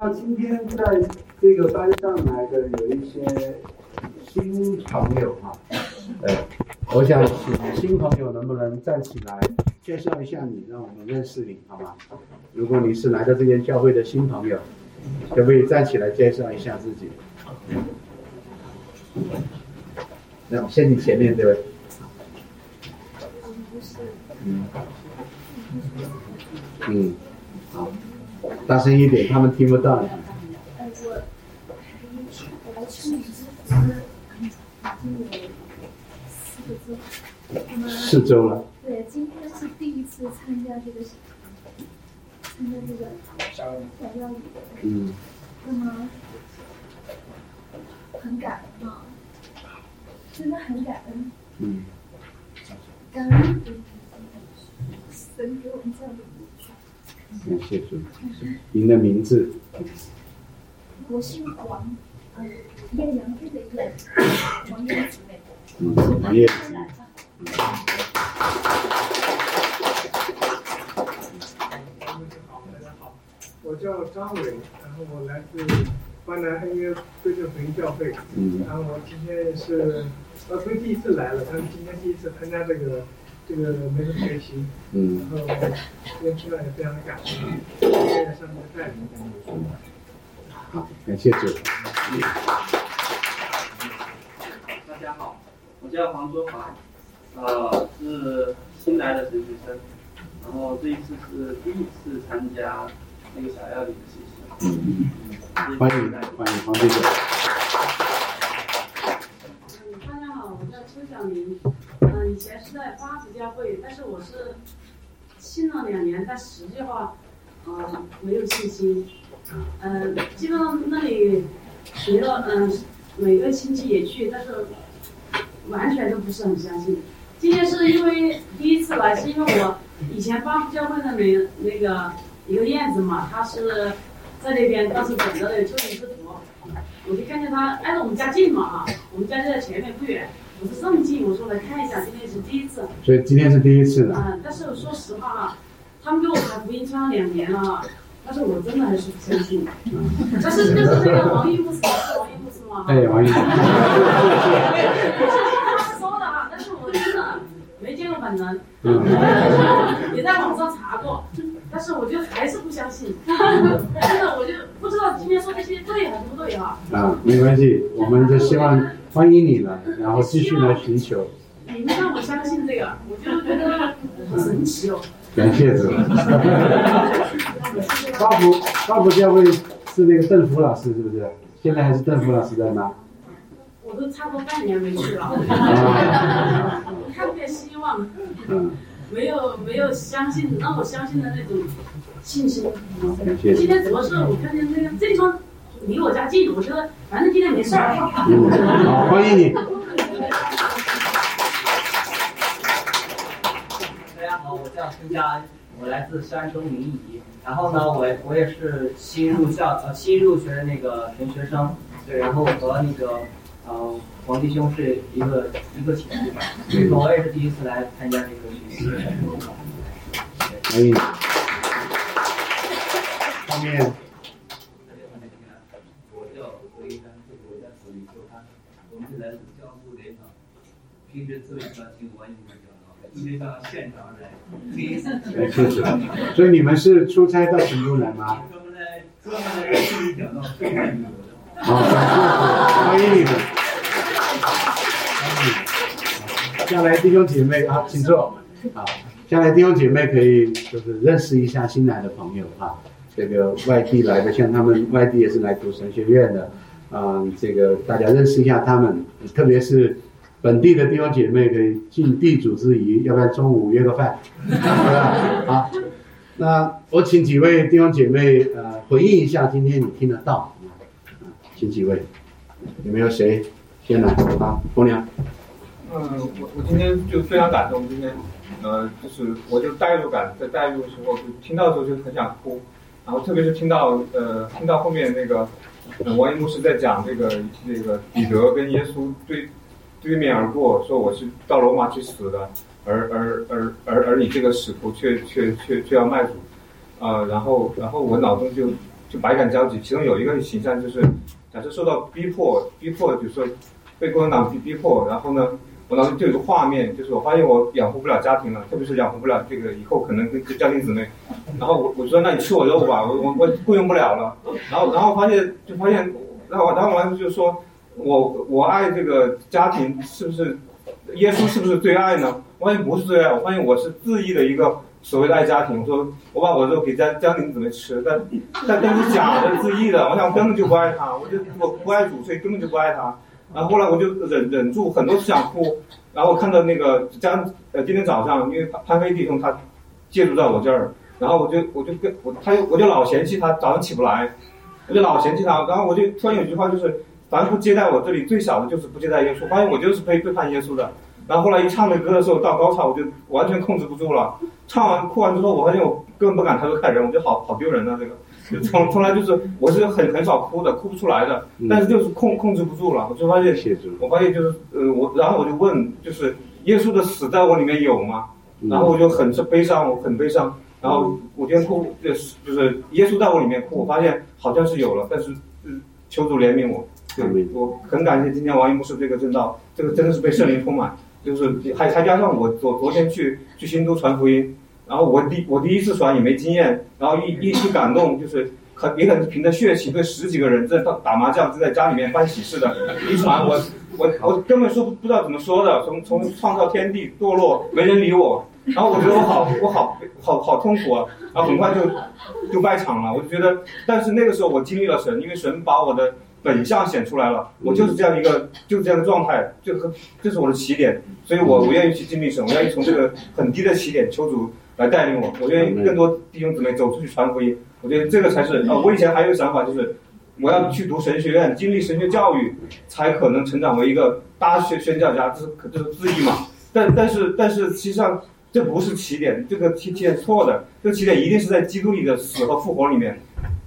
那今天在这个班上来的有一些新朋友哈，呃，我想请新朋友能不能站起来介绍一下你，让我们认识你，好吗？如果你是来到这间教会的新朋友，可不可以站起来介绍一下自己？那我先你前面这位。嗯。嗯。好。大声一点，他们听不到。四周了。对，今天是第一次参加这个参加这个小料理。嗯。那么很感恩啊，真的很感恩。嗯。感恩神给我们这样的。感谢主，您的名字？我姓王，艳阳天的艳，王艳子妹。嗯，王艳子。我叫张伟，然后我来自华南恩约归正福音教会。嗯。然后我今天是，呃，不是第一次来了，但是今天第一次参加这个。这个没有学习，嗯，然后今天出来也非常的感谢，谢谢上面的带领。好，感谢主。大家好，我叫黄卓华，呃，是新来的实习生，然后这一次是第一次参加那个小料理的实习。嗯嗯，欢迎欢迎黄队长。大家好，我叫邱小明。以前是在八十教会，但是我是信了两年，但实际话，呃，没有信心。嗯，基本上那里学了，嗯，每个星期也去，但是完全都不是很相信。今天是因为第一次来，是因为我以前八十教会的那那个一个燕子嘛，他是在那边当时等着的，就一个图，我就看见他挨着我们家近嘛啊，我们家就在前面不远。我是这么近，我说来看一下，今天是第一次。所以今天是第一次的。嗯，但是说实话啊，他们给我传福音传了两年了哈，但是我真的还是不相信。但是就是那个王一牧师，是王一牧师吗？哎，王一牧师。他说的啊，但是我真的没见过本人，也在网上查过，但是我就还是不相信。真的，我就不知道今天说这些对还是不对啊。啊，没关系，我们就希望。欢迎你了，然后继续来寻求。你们让我相信这个，我就觉得好神奇哦。感谢主。花圃花圃教会是那个邓福老师是不是？现在还是邓福老师在吗？我都差不多半年没去了。看不见希望。嗯。没有没有相信让我相信的那种信心。今天主要是我看见那个这方。离我家近，我觉得反正今天没事儿。好，欢迎你。大家好，我叫孙佳恩，我来自山东临沂。然后呢，我我也是新入校呃新入学的那个神学生。对，然后和那个呃王弟兄是一个一个寝室。所以我也是第一次来参加这个学习。欢迎。后面。平时特别喜欢听王一博讲道，今天到现场来，谢谢。所以你们是出差到成都来吗？专门来专门来听你讲道，非常牛的。好，欢迎你们。下来弟兄姐妹啊，请坐。好，下来弟兄姐妹可以就是认识一下新来的朋友啊，这个外地来的，像他们外地也是来读神学院的，嗯，这个大家认识一下他们，特别是。本地的弟兄姐妹可以尽地主之谊，要不然中午约个饭，好。那我请几位弟兄姐妹呃回应一下，今天你听得到啊？请几位，有没有谁先来？啊，红娘。嗯，我我今天就非常感动，今天呃就是我就代入感在代入的时候，就听到的时候就很想哭，然后特别是听到呃听到后面那个王一牧师在讲这个这个彼得跟耶稣对。对面而过，说我是到罗马去死的，而而而而而你这个使徒却却却却要卖主，啊，然后然后我脑中就就百感交集。其中有一个形象就是，假设受到逼迫，逼迫就是说被共产党逼逼迫，然后呢，我当时就有个画面，就是我发现我养活不了家庭了，特别是养活不了这个以后可能跟家庭姊妹，然后我我说那你吃我肉吧，我我我雇佣不了了，然后然后发现就发现，然后然后完就说，我我爱这个家庭是不是？耶稣是不是最爱呢？我发现不是最爱，我发现我是恣意的一个所谓的爱家庭。我说我把我肉给家家庭姊妹吃，但但都是假的恣意的，我想我根本就不爱他，我就我不爱主，所以根本就不爱他。然后后来我就忍忍住很多次想哭，然后看到那个家呃今天早上因为潘飞弟兄他借住在我这儿，然后我就我就跟我他就我就老嫌弃他早上起不来，我就老嫌弃他，然后我就突然有句话就是。凡不接待我这里最小的就是不接待耶稣，发现我就是背背叛耶稣的。然后后来一唱那歌的时候到高潮，我就完全控制不住了。唱完哭完之后，我发现我根本不敢抬头看人，我觉得好好丢人啊！这个 从从来就是我是很很少哭的，哭不出来的，但是就是控控制不住了。我就发现，我发现就是呃我，然后我就问，就是耶稣的死在我里面有吗？然后我就很是悲伤，我很悲伤。然后我今天哭就是就是耶稣在我里面哭，我发现好像是有了，但是求主怜悯我。对，我很感谢今天王一牧师这个正道，这个真的是被圣灵充满，就是还还加上我昨昨天去去新都传福音，然后我第我第一次传也没经验，然后一一一感动就是很也很凭着血气对十几个人在打打麻将就在家里面办喜事的，一传我我我根本说不不知道怎么说的，从从创造天地堕落没人理我，然后我觉得我好我好好好痛苦啊，然后很快就就败场了，我就觉得，但是那个时候我经历了神，因为神把我的。本相显出来了，我就是这样一个，就是这样的状态，就和这是我的起点，所以我我愿意去经历神，我愿意从这个很低的起点求主来带领我，我愿意更多弟兄姊妹走出去传福音，我觉得这个才是啊，我以前还有一个想法就是，我要去读神学院，经历神学教育，才可能成长为一个大学宣教家，这是这是自意嘛？但但是但是实际上这不是起点，这个起点错的，这个起点一定是在基督里的死和复活里面。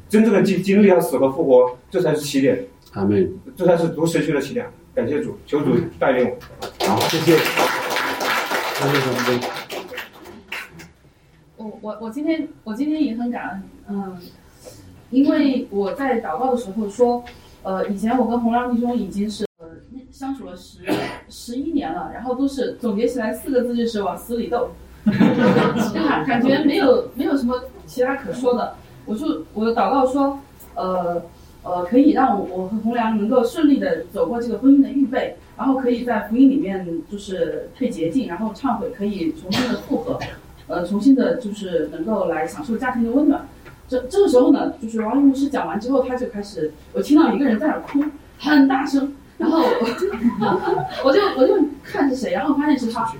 真正的经经历了死和复活，这才是起点。阿门。这才是读神学的起点。感谢主，求主带领我。好，谢谢。谢谢。我我我今天我今天也很感恩，嗯，因为我在祷告的时候说，呃，以前我跟洪亮弟兄已经是呃相处了十十一年了，然后都是总结起来四个字就是往死里斗，感感觉没有没有什么其他可说的。我就我祷告说，呃呃，可以让我和洪良能够顺利的走过这个婚姻的预备，然后可以在福音里面就是退捷径，然后忏悔，可以重新的复合，呃，重新的就是能够来享受家庭的温暖。这这个时候呢，就是王牧师讲完之后，他就开始，我听到一个人在那哭，很大声，然后我 就我就看是谁，然后发现是他，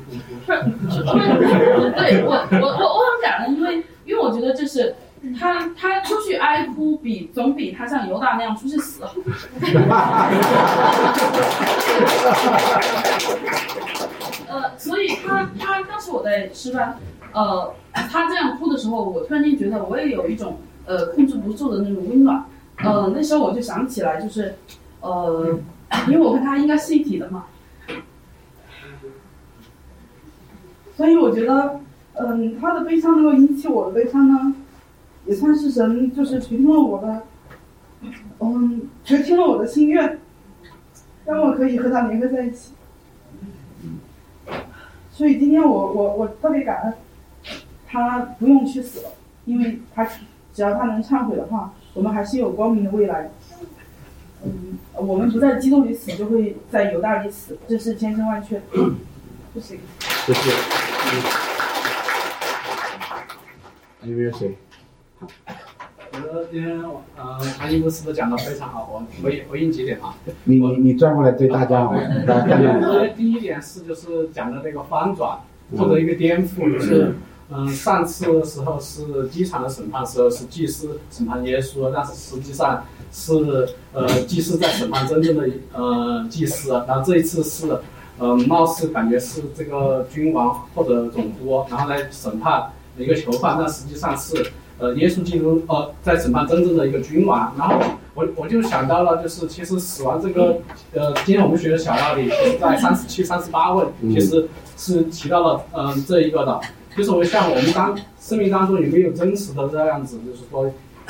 对我我我我很感恩，因为因为我觉得这是。他他出去哀哭比总比他像犹大那样出去死好。呃，所以他他当时我在吃饭，呃，他这样哭的时候，我突然间觉得我也有一种呃控制不住的那种温暖。呃，那时候我就想起来，就是呃，因为我跟他应该是一体的嘛，所以我觉得，嗯，他的悲伤能够引起我的悲伤呢。也算是神，就是垂听了我的，嗯，垂听了我的心愿，让我可以和他联合在一起。所以今天我我我特别感恩，他不用去死了，因为他只要他能忏悔的话，我们还是有光明的未来。嗯，我们不在基督里死，就会在犹大里死，这是千真万确。谢谢。谢谢。还有没有谁？我觉得今天呃，潘医牧师都讲的非常好，我回回应几点啊。你你你转过来对大家好，大家看看。第一点是就是讲的那个翻转或者一个颠覆，就是嗯，上次的时候是机场的审判时候是祭司审判耶稣，但是实际上是呃祭司在审判真正的呃祭司，然后这一次是呃貌似感觉是这个君王或者总督，然后来审判一个囚犯，但实际上是。呃，耶稣基督呃，在审判真正的一个君王，然后我我就想到了，就是其实死亡这个，呃，今天我们学的小道理，在三十七、三十八问，其实是提到了嗯这一个的，就是我像我们当生命当中有没有真实的这样子，就是说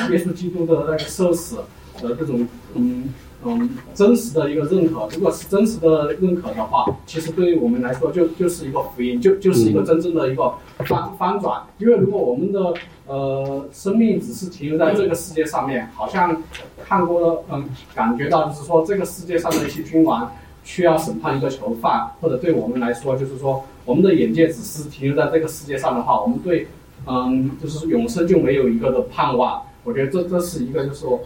耶稣基督的那个受死的这种嗯嗯真实的一个认可。如果是真实的认可的话，其实对于我们来说就就是一个福音，就就是一个真正的一个翻翻转。因为如果我们的呃生命只是停留在这个世界上面，好像看过了嗯感觉到就是说这个世界上的一些君王需要审判一个囚犯，或者对我们来说就是说我们的眼界只是停留在这个世界上的话，我们对。嗯，就是永生就没有一个的盼望。我觉得这这是一个，就是我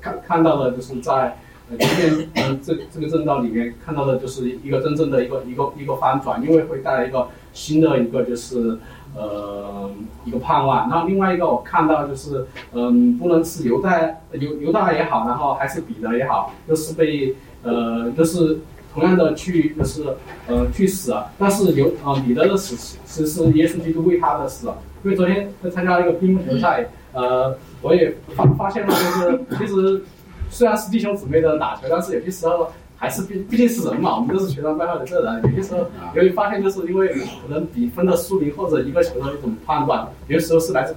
看看到的，就是在呃今天嗯这这个正道里面看到的，就是一个真正的一个一个一个翻转，因为会带来一个新的一个就是呃一个盼望。然后另外一个我看到就是嗯，不论是犹大犹犹大也好，然后还是彼得也好，都是被呃都是同样的去就是呃去死，但是犹啊彼得的死是是耶稣基督为他的死。因为昨天在参加一个乒乓球赛，呃，我也发发现了，就是其实虽然是弟兄姊妹的打球，但是有些时候还是毕毕竟是人嘛，我们都是学生背后的这人，有些时候由于发现就是因为可能比分的输赢或者一个球的一种判断，有些时候是来自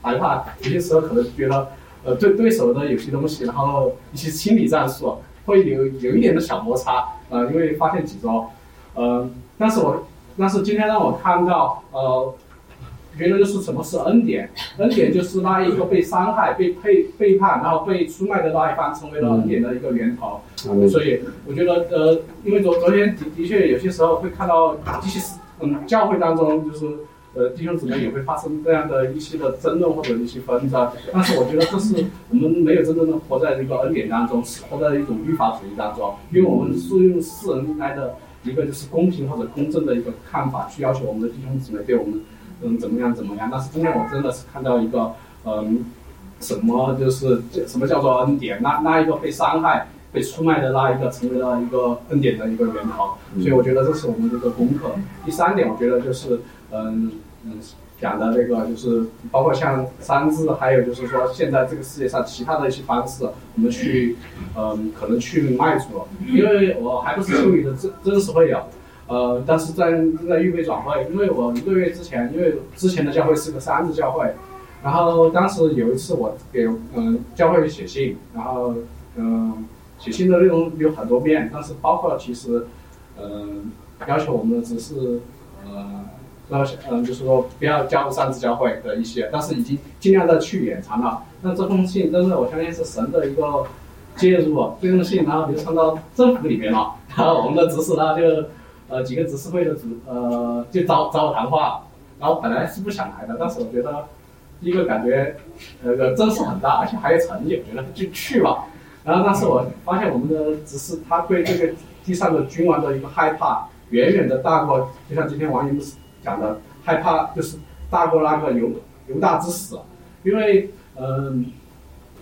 害怕，有些时候可能觉得呃对对手的有些东西，然后一些心理战术会有有一点的小摩擦，呃，因为发现几周，呃，但是我但是今天让我看到呃。觉得就是什么是恩典？恩典就是那一个被伤害、被背背叛，然后被出卖的那一方，成为了恩典的一个源头。所以我觉得，呃，因为昨昨天的的确有些时候会看到一些嗯教会当中，就是呃弟兄姊妹也会发生这样的一些的争论或者一些纷争。但是我觉得这是我们没有真正的活在这个恩典当中，是活在一种律法主义当中，因为我们是用世人来的一个就是公平或者公正的一个看法去要求我们的弟兄姊妹对我们。嗯，怎么样？怎么样？但是今天我真的是看到一个，嗯，什么就是什么叫做恩典？那那一个被伤害、被出卖的那一个，成为了一个恩典的一个源头。所以我觉得这是我们这个功课。第三点，我觉得就是，嗯嗯，讲的那个就是，包括像三字，还有就是说，现在这个世界上其他的一些方式，我们去，嗯，可能去迈出。因为我还不是处理的真真实会有。呃，但是在正在预备转会，因为我一个月之前，因为之前的教会是个三日教会，然后当时有一次我给嗯教会写信，然后嗯写信的内容有很多遍，但是包括其实嗯要求我们的只是呃然后嗯就是说不要加入三日教会的一些，但是已经尽量的去延长了。那这封信真的我相信是神的一个介入，这封信然后流传到政府里面了，然 后我们的指使呢就。呃，几个执事会的主呃，就找找我谈话，然后本来是不想来的，但是我觉得，第一个感觉，那个阵势很大，而且还有成绩，我觉得就去吧。然后，但是我发现我们的执事他对这个地上的君王的一个害怕，远远的大过，就像今天王英讲的，害怕就是大过那个犹犹大之死，因为嗯，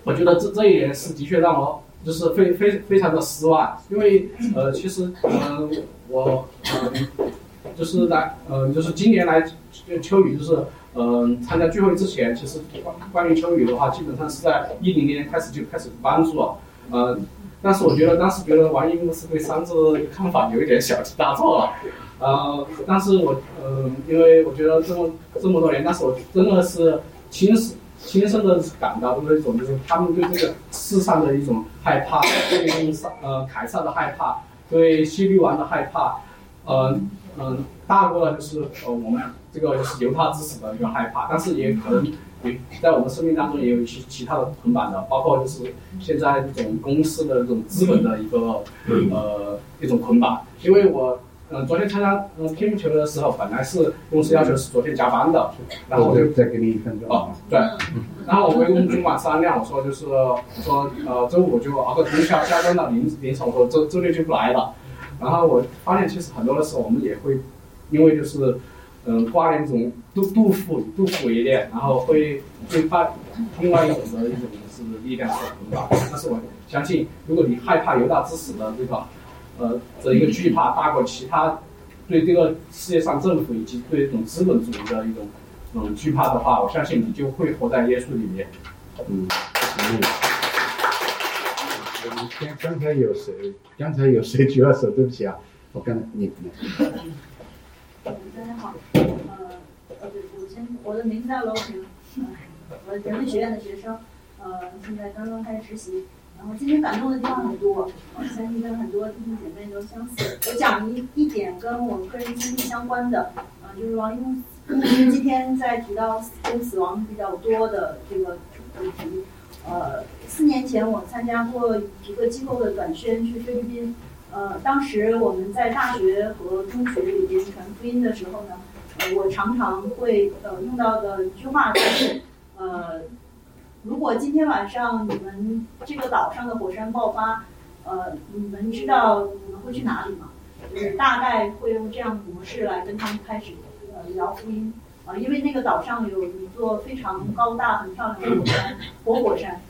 我觉得这这一点是的确让我就是非非非常的失望，因为呃，其实嗯。我嗯，就是来嗯，就是今年来就秋雨，就是嗯，参加聚会之前，其实关关于秋雨的话，基本上是在一零年开始就开始关注了，嗯，但是我觉得当时觉得王英是对三字看法有一点小题大做了，呃，但是我嗯，因为我觉得这么这么多年，但是我真的是亲身亲身的感到那种就是他们对这个世上的一种害怕，对呃凯撒的害怕。对西律王的害怕，嗯嗯，大过了就是呃我们这个就是犹他之死的一个害怕，但是也可能也在我们生命当中也有一些其他的捆绑的，包括就是现在这种公司的这种资本的一个呃一种捆绑。因为我嗯昨天参加嗯乒乓球的时候，本来是公司要求是昨天加班的，然后我就再给你一分钟。哦，对，然后我跟我们主管商量，我说就是说呃周五就熬个通宵，加班到凌凌晨，我说周周六就不来了。然后我发现，其实很多的时候，我们也会，因为就是，嗯，挂念一种杜杜甫杜甫一点，然后会会把另外一种的一种是力量所捆绑。但是我相信，如果你害怕犹大之死的这个，呃，这一个惧怕大过其他对这个世界上政府以及对这种资本主义的一种嗯惧怕的话，我相信你就会活在耶稣里面。嗯。我们刚刚才有谁？刚才有谁举了手？对不起啊，我刚才你。大家好，呃，呃，我先，我的名字叫罗平，呃，我是人文学院的学生，呃，现在刚刚开始实习。然后今天感动的地方很多，我相信跟很多弟兄姐妹都相似。我讲一一点跟我个人经历相关的，呃，就是王一木今天在提到跟死亡比较多的这个主题。呃，四年前我参加过一个机构的短宣去菲律宾，呃，当时我们在大学和中学里边传福音的时候呢，呃，我常常会呃用到的一句话就是，呃。如果今天晚上你们这个岛上的火山爆发，呃，你们知道你们会去哪里吗？就是大概会用这样的模式来跟他们开始呃聊福音啊，因为那个岛上有一座非常高大、很漂亮的火山——活火山，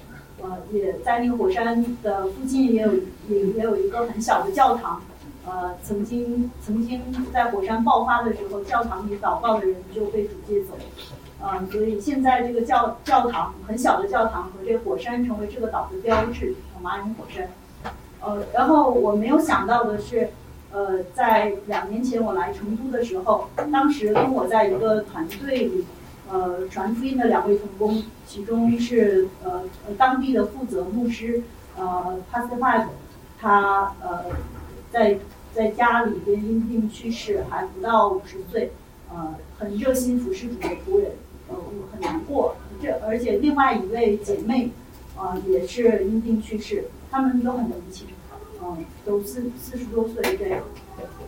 呃，也在那个火山的附近也有也也有一个很小的教堂，呃，曾经曾经在火山爆发的时候，教堂里祷告的人就被主接走。嗯，所以现在这个教教堂很小的教堂和这个火山成为这个岛的标志，马云火山。呃，然后我没有想到的是，呃，在两年前我来成都的时候，当时跟我在一个团队里，呃，传福音的两位同工，其中是呃当地的负责牧师，呃，Pastor Five，他呃在在家里边因病去世，还不到五十岁，呃，很热心服侍主的仆人。我很难过，这而且另外一位姐妹，啊，也是因病去世，他们都很年轻，嗯，都四四十多岁这样。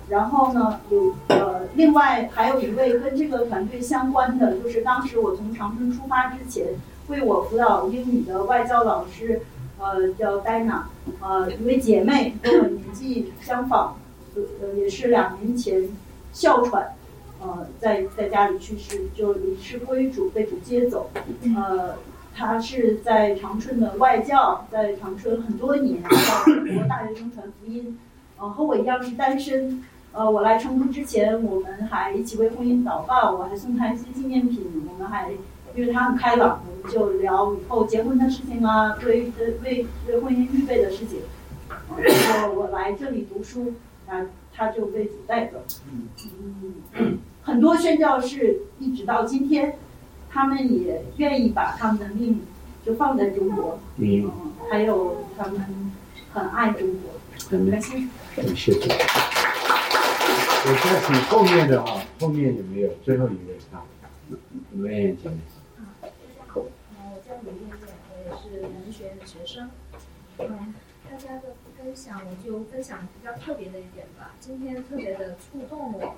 然后呢，有呃，另外还有一位跟这个团队相关的，就是当时我从长春出发之前为我辅导英语的外教老师，呃，叫戴娜，呃，一位姐妹跟我年纪相仿，呃，也是两年前哮喘。呃，在在家里去世，就离世归主，被主接走。呃，他是在长春的外教，在长春很多年，到美国大学生传福音。呃，和我一样是单身。呃，我来成都之前，我们还一起为婚姻祷告，我还送他一些纪念品。我们还因为他很开朗，我们就聊以后结婚的事情啊，为为为婚姻预备的事情。然后我来这里读书，啊，他就被主带走。嗯。很多宣教士一直到今天，他们也愿意把他们的命就放在中国，嗯，还有他们很爱中国。很开心，谢谢。我再请后面的哈，后面有没有最后一位啊？刘艳艳姐妹。大家好，我叫李艳艳，我也是文学的学生。嗯，大家的分享我就分享比较特别的一点吧，今天特别的触动我。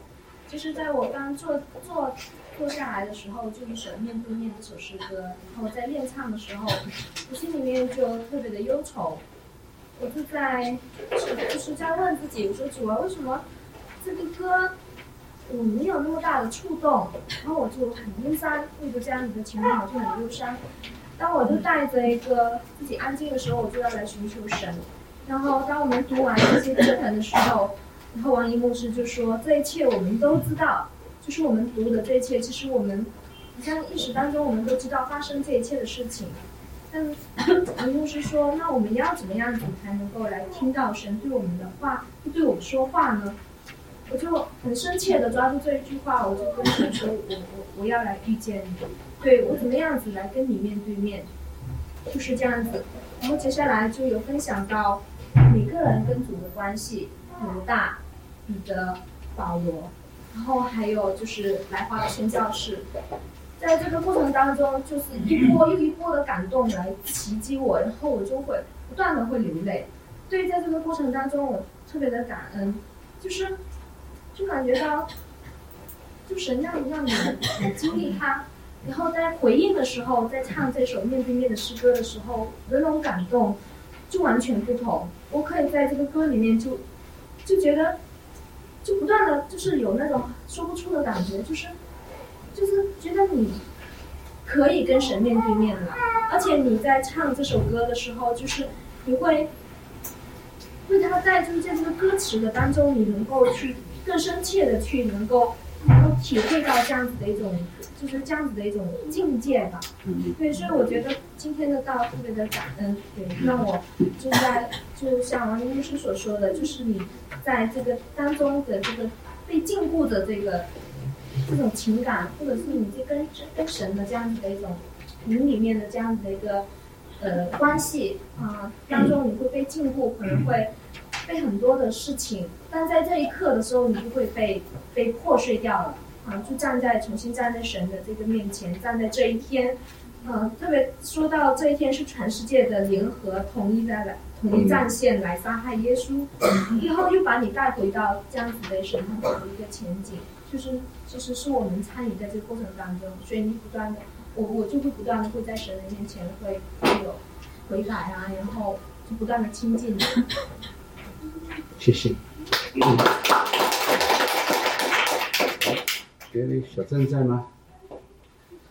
就是在我刚坐坐坐下来的时候，就一首《面对面》这首诗歌，然后在练唱的时候，我心里面就特别的忧愁。我就在就是在问自己，我说主啊，为什么这个歌我没有那么大的触动？然后我就很忧伤，为着这样子的情况，我就很忧伤。当我就带着一个自己安静的时候，我就要来寻求神。然后当我们读完这些经文的时候。然后王一牧师就说：“这一切我们都知道，就是我们读的这一切，其实我们好像意识当中我们都知道发生这一切的事情。但王牧师说：‘那我们要怎么样子才能够来听到神对我们的话，对我们说话呢？’我就很深切的抓住这一句话，我就跟神说：‘我我我要来遇见你，对我怎么样子来跟你面对面，就是这样子。’然后接下来就有分享到每个人跟主的关系多大。”彼得、保罗，然后还有就是来华的宣教士，在这个过程当中，就是一波又一波的感动来袭击我，然后我就会不断的会流泪。对在这个过程当中，我特别的感恩，就是就感觉到，就神让让你你经历他，然后在回应的时候，在唱这首面对面的诗歌的时候，那种感动就完全不同。我可以在这个歌里面就就觉得。就不断的就是有那种说不出的感觉，就是就是觉得你可以跟神面对面了，而且你在唱这首歌的时候，就是你会为他带入在这个歌词的当中，你能够去更深切的去能够体会到这样子的一种。就是这样子的一种境界吧，对，所以我觉得今天的道特别的感恩，对，让我就在就像王律师所说的，就是你在这个当中的这个被禁锢的这个这种情感，或者是你这跟跟神的这样子的一种灵里面的这样子的一个呃关系啊、当中，你会被禁锢，可能会被很多的事情，但在这一刻的时候，你就会被被破碎掉了啊，就站在重新站在神的这个面前，站在这一天，呃，特别说到这一天是全世界的联合统一的来统一战线来杀害耶稣，以后又把你带回到这样子的审判的一个前景，就是其实是我们参与在这个过程当中，所以你不断的，我我就会不断的会在神的面前会会有悔改啊，然后就不断的亲近。谢谢。小郑在吗？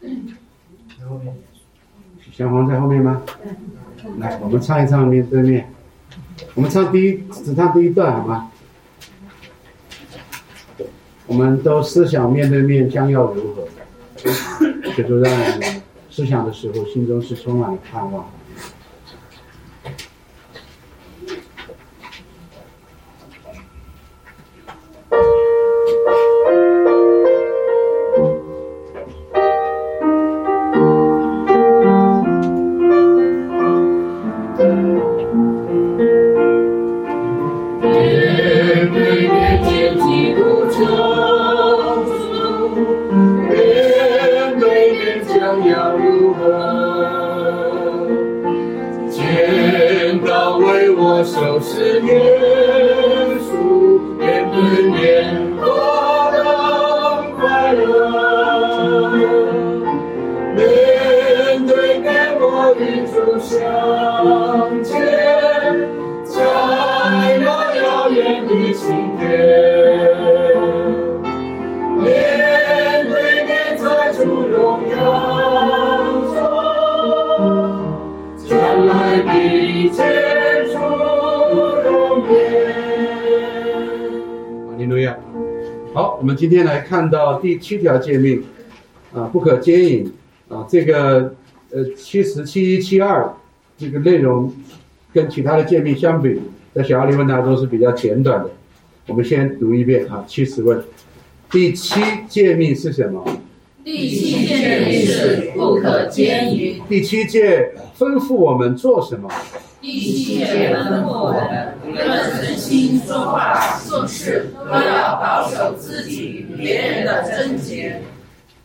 在后面小黄在后面吗？来，我们唱一唱面对面。我们唱第一，只唱第一段好吗？我们都思想面对面将要如何，这就让思想的时候，心中是充满了盼望。看到第七条诫命，啊，不可奸淫，啊，这个呃七十七一七二这个内容跟其他的诫命相比，在小奥利问答中是比较简短的。我们先读一遍啊，七十问，第七诫命是什么？第七诫命是不可奸淫。第七诫吩咐我们做什么？第七诫吩咐我们，无论诚心说话做事，都要保守自己与别人的贞洁。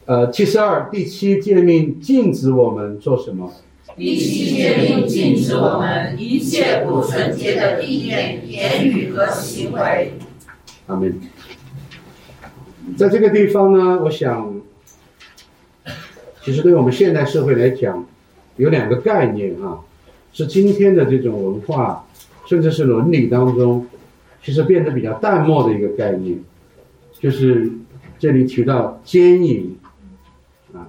呃，七十二第七诫命禁止我们做什么？第七诫命禁止我们一切不纯洁的意念、言语和行为。阿门。在这个地方呢，我想，其实对我们现代社会来讲，有两个概念啊，是今天的这种文化，甚至是伦理当中，其实变得比较淡漠的一个概念，就是这里提到奸淫啊，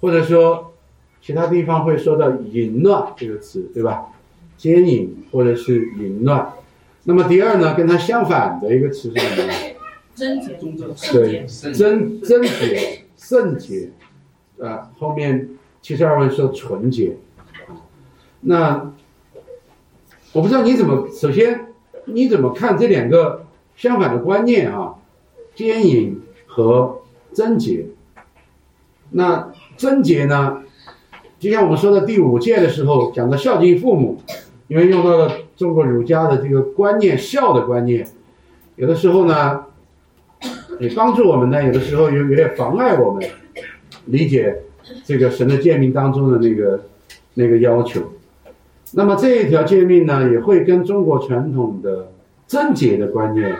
或者说其他地方会说到淫乱这个词，对吧？奸淫或者是淫乱。那么第二呢，跟它相反的一个词是什么呢？贞洁，对，贞贞洁、圣洁，啊，后面七十二问说纯洁，啊那我不知道你怎么，首先你怎么看这两个相反的观念啊？奸淫和贞洁。那贞洁呢，就像我们说的第五届的时候讲的孝敬父母，因为用到了中国儒家的这个观念，孝的观念，有的时候呢。也帮助我们呢，有的时候有有点妨碍我们理解这个神的诫命当中的那个那个要求。那么这一条诫命呢，也会跟中国传统的贞洁的观念，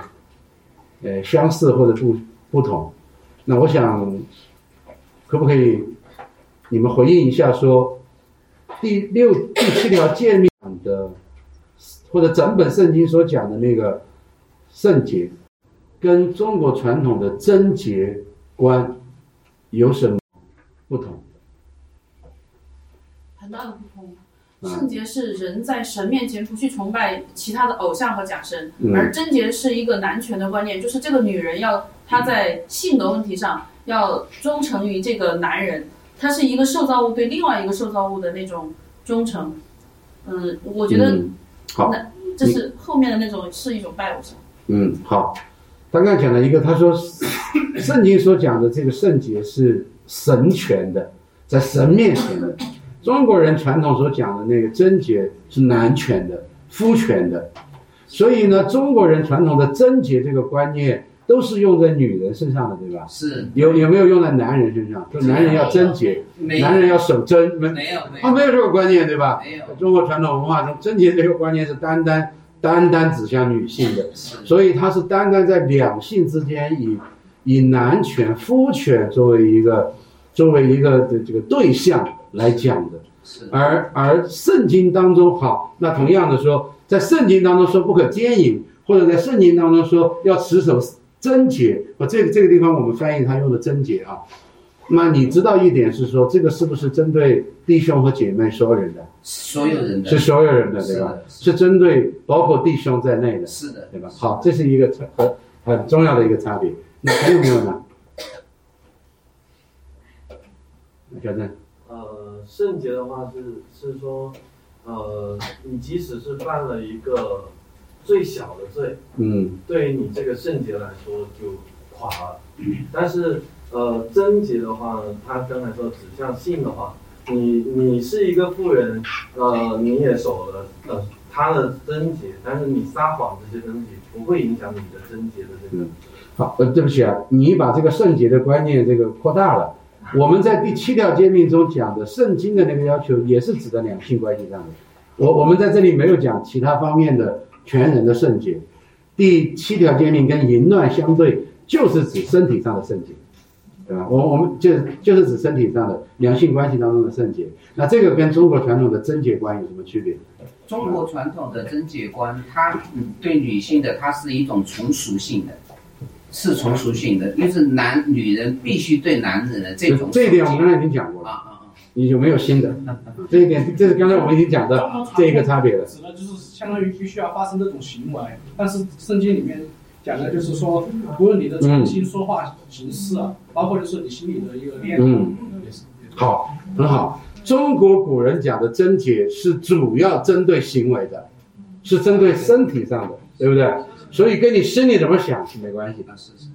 呃，相似或者不不同。那我想，可不可以你们回应一下说，第六、第七条诫命的，或者整本圣经所讲的那个圣洁？跟中国传统的贞洁观有什么不同？很大的不同。圣洁是人在神面前不去崇拜其他的偶像和假神，嗯而贞洁是一个男权的观念，就是这个女人要她在性格问题上要忠诚于这个男人，她是一个受造物对另外一个受造物的那种忠诚。嗯，我觉得嗯好那这是后面的那种是一种拜偶像。嗯，好。刚刚讲了一个，他说圣经所讲的这个圣洁是神权的，在神面前的。中国人传统所讲的那个贞洁是男权的、夫权的，所以呢，中国人传统的贞洁这个观念都是用在女人身上的，对吧？是。有有没有用在男人身上？说男人要贞洁，男人要守贞，没没有。没他没有这个观念，对吧？没有。中国传统文化中，贞洁这个观念是单单单单指向女性的，所以它是单单在两性之间以以男权、夫权作为一个作为一个的这个对象来讲的。是而而圣经当中好，那同样的说，在圣经当中说不可奸淫，或者在圣经当中说要持守贞洁，我这个这个地方我们翻译他用的贞洁啊。那你知道一点是说，这个是不是针对弟兄和姐妹所有人的？所有人的是所有人的，对吧？是针对包括弟兄在内的，是的，对吧？好，这是一个很很重要的一个差别。那还有没有呢？小郑，呃，圣洁的话是是说，呃，你即使是犯了一个最小的罪，嗯，对于你这个圣洁来说就垮了。但是呃，贞洁的话呢，他刚才说指向性的话，你你是一个富人，呃，你也守了呃他的贞洁，但是你撒谎这些东西不会影响你的贞洁的这个。好，呃，对不起啊，你把这个圣洁的观念这个扩大了。我们在第七条诫命中讲的圣经的那个要求，也是指的两性关系上的。我我们在这里没有讲其他方面的全人的圣洁。第七条诫命跟淫乱相对，就是指身体上的圣洁，对吧？我我们就就是指身体上的两性关系当中的圣洁。那这个跟中国传统的贞洁观有什么区别？中国传统的贞洁观，它对女性的，它是一种从属性的，是从属性的，就是男女人必须对男人的这种。这一点我们刚才已经讲过了。啊啊你有没有新的？这一点，这是刚才我们已经讲的这一个差别了。指的就是相当于必须要发生这种行为，但是圣经里面讲的就是说，无论你的诚心、说话、形式啊，包括就是你心里的一个念头，嗯也是。好，很好。中国古人讲的贞洁是主要针对行为的，是针对身体上的，对不对？所以跟你心里怎么想是没关系的，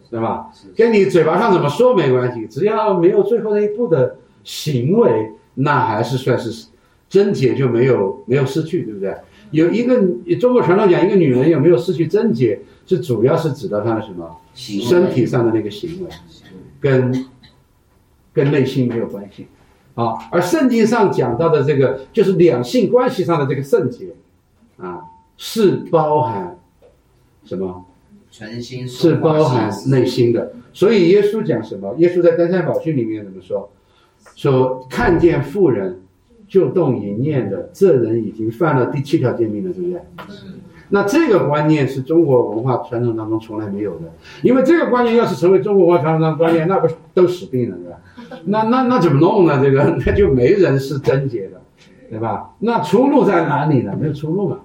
对吧？跟你嘴巴上怎么说没关系，只要没有最后那一步的行为，那还是算是贞洁就没有没有失去，对不对？有一个中国传统讲一个女人有没有失去贞洁，是主要是指的她的什么身体上的那个行为，跟跟内心没有关系。啊，而圣经上讲到的这个就是两性关系上的这个圣洁，啊，是包含什么？全心是包含内心的。所以耶稣讲什么？耶稣在登山宝训里面怎么说？说看见富人就动淫念的，这人已经犯了第七条诫命了，对不对？那这个观念是中国文化传统当中从来没有的，因为这个观念要是成为中国文化传统当中观念，那不是都死定了，对吧？那那那怎么弄呢？这个 那就没人是贞洁的，对吧？那出路在哪里呢？没有出路了，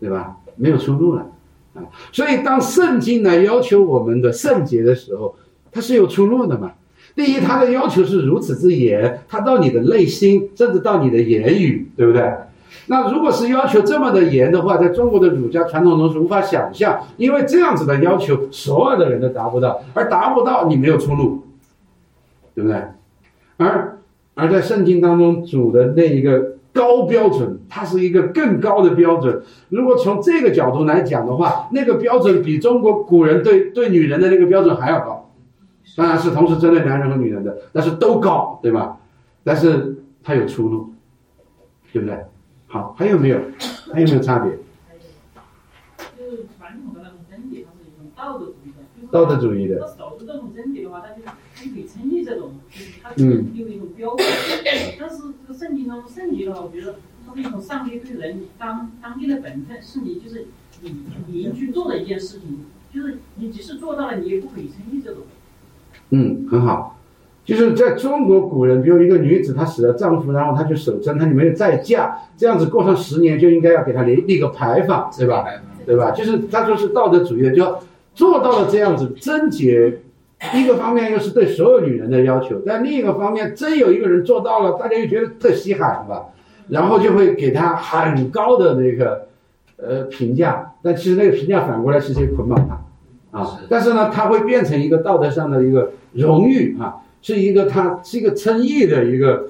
对吧？没有出路了所以当圣经来要求我们的圣洁的时候，它是有出路的嘛。第一，它的要求是如此之严，它到你的内心，甚至到你的言语，对不对？那如果是要求这么的严的话，在中国的儒家传统中是无法想象，因为这样子的要求，所有的人都达不到，而达不到，你没有出路，对不对？而而在圣经当中，主的那一个高标准，它是一个更高的标准。如果从这个角度来讲的话，那个标准比中国古人对对女人的那个标准还要高。当然是同时针对男人和女人的，但是都高，对吧？但是它有出路，对不对？好，还有没有？还有没有差别？就是传统的那种它是一种道德主义的。道德主义的那守住这种贞洁的话，它就它就可以成立这种，就是它嗯有一种标准。但是这个圣经中圣洁的话，我觉得它是一种上帝对人当当地的本分，是你就是你你应去做的一件事情，就是你即使做到了，你也不可以成立这种。嗯，很好。就是在中国古人，比如一个女子她死了丈夫，然后她就守贞，她就没有再嫁，这样子过上十年就应该要给她立立个牌坊，对吧？对吧？就是他说是道德主义的，就做到了这样子贞洁。一个方面又是对所有女人的要求，但另一个方面，真有一个人做到了，大家又觉得特稀罕吧，然后就会给他很高的那个呃评价，但其实那个评价反过来是些捆绑他啊。但是呢，他会变成一个道德上的一个荣誉啊，是一个他是一个称义的一个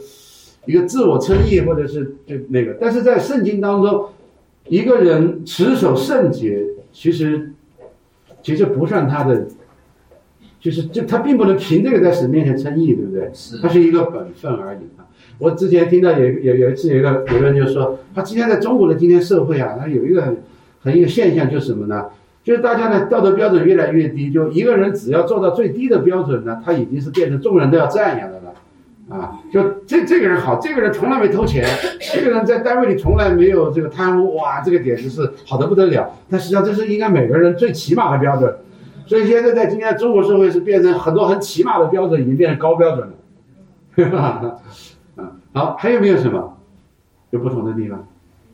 一个自我称义，或者是就那个。但是在圣经当中，一个人持守圣洁，其实其实不算他的，就是就他并不能凭这个在神面前称义，对不对？是他是一个本分而已啊。我之前听到有有有一次有一个有人就说，他今天在中国的今天社会啊，他有一个很很一个现象就是什么呢？就是大家的道德标准越来越低，就一个人只要做到最低的标准呢，他已经是变成众人都要赞扬的了。啊，就这这个人好，这个人从来没偷钱，这个人在单位里从来没有这个贪污，哇，这个简直是好的不得了。但实际上这是应该每个人最起码的标准，所以现在在今天中国社会是变成很多很起码的标准已经变成高标准了，对吧？嗯，好，还有没有什么有不同的地方？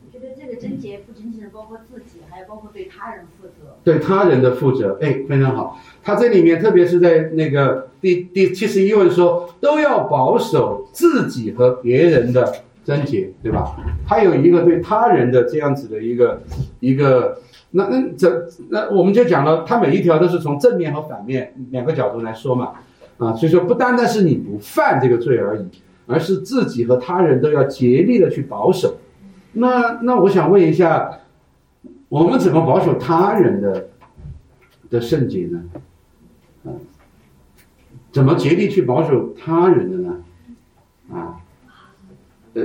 我觉得这个贞洁不仅仅是包括自己，还有包括对他人负责。对他人的负责，哎，非常好。他这里面特别是在那个第第七十一问说，都要保守自己和别人的贞洁，对吧？他有一个对他人的这样子的一个一个，那那这那我们就讲了，他每一条都是从正面和反面两个角度来说嘛，啊，所以说不单单是你不犯这个罪而已，而是自己和他人都要竭力的去保守。那那我想问一下。我们怎么保守他人的的圣洁呢？啊，怎么竭力去保守他人的呢？啊，呃，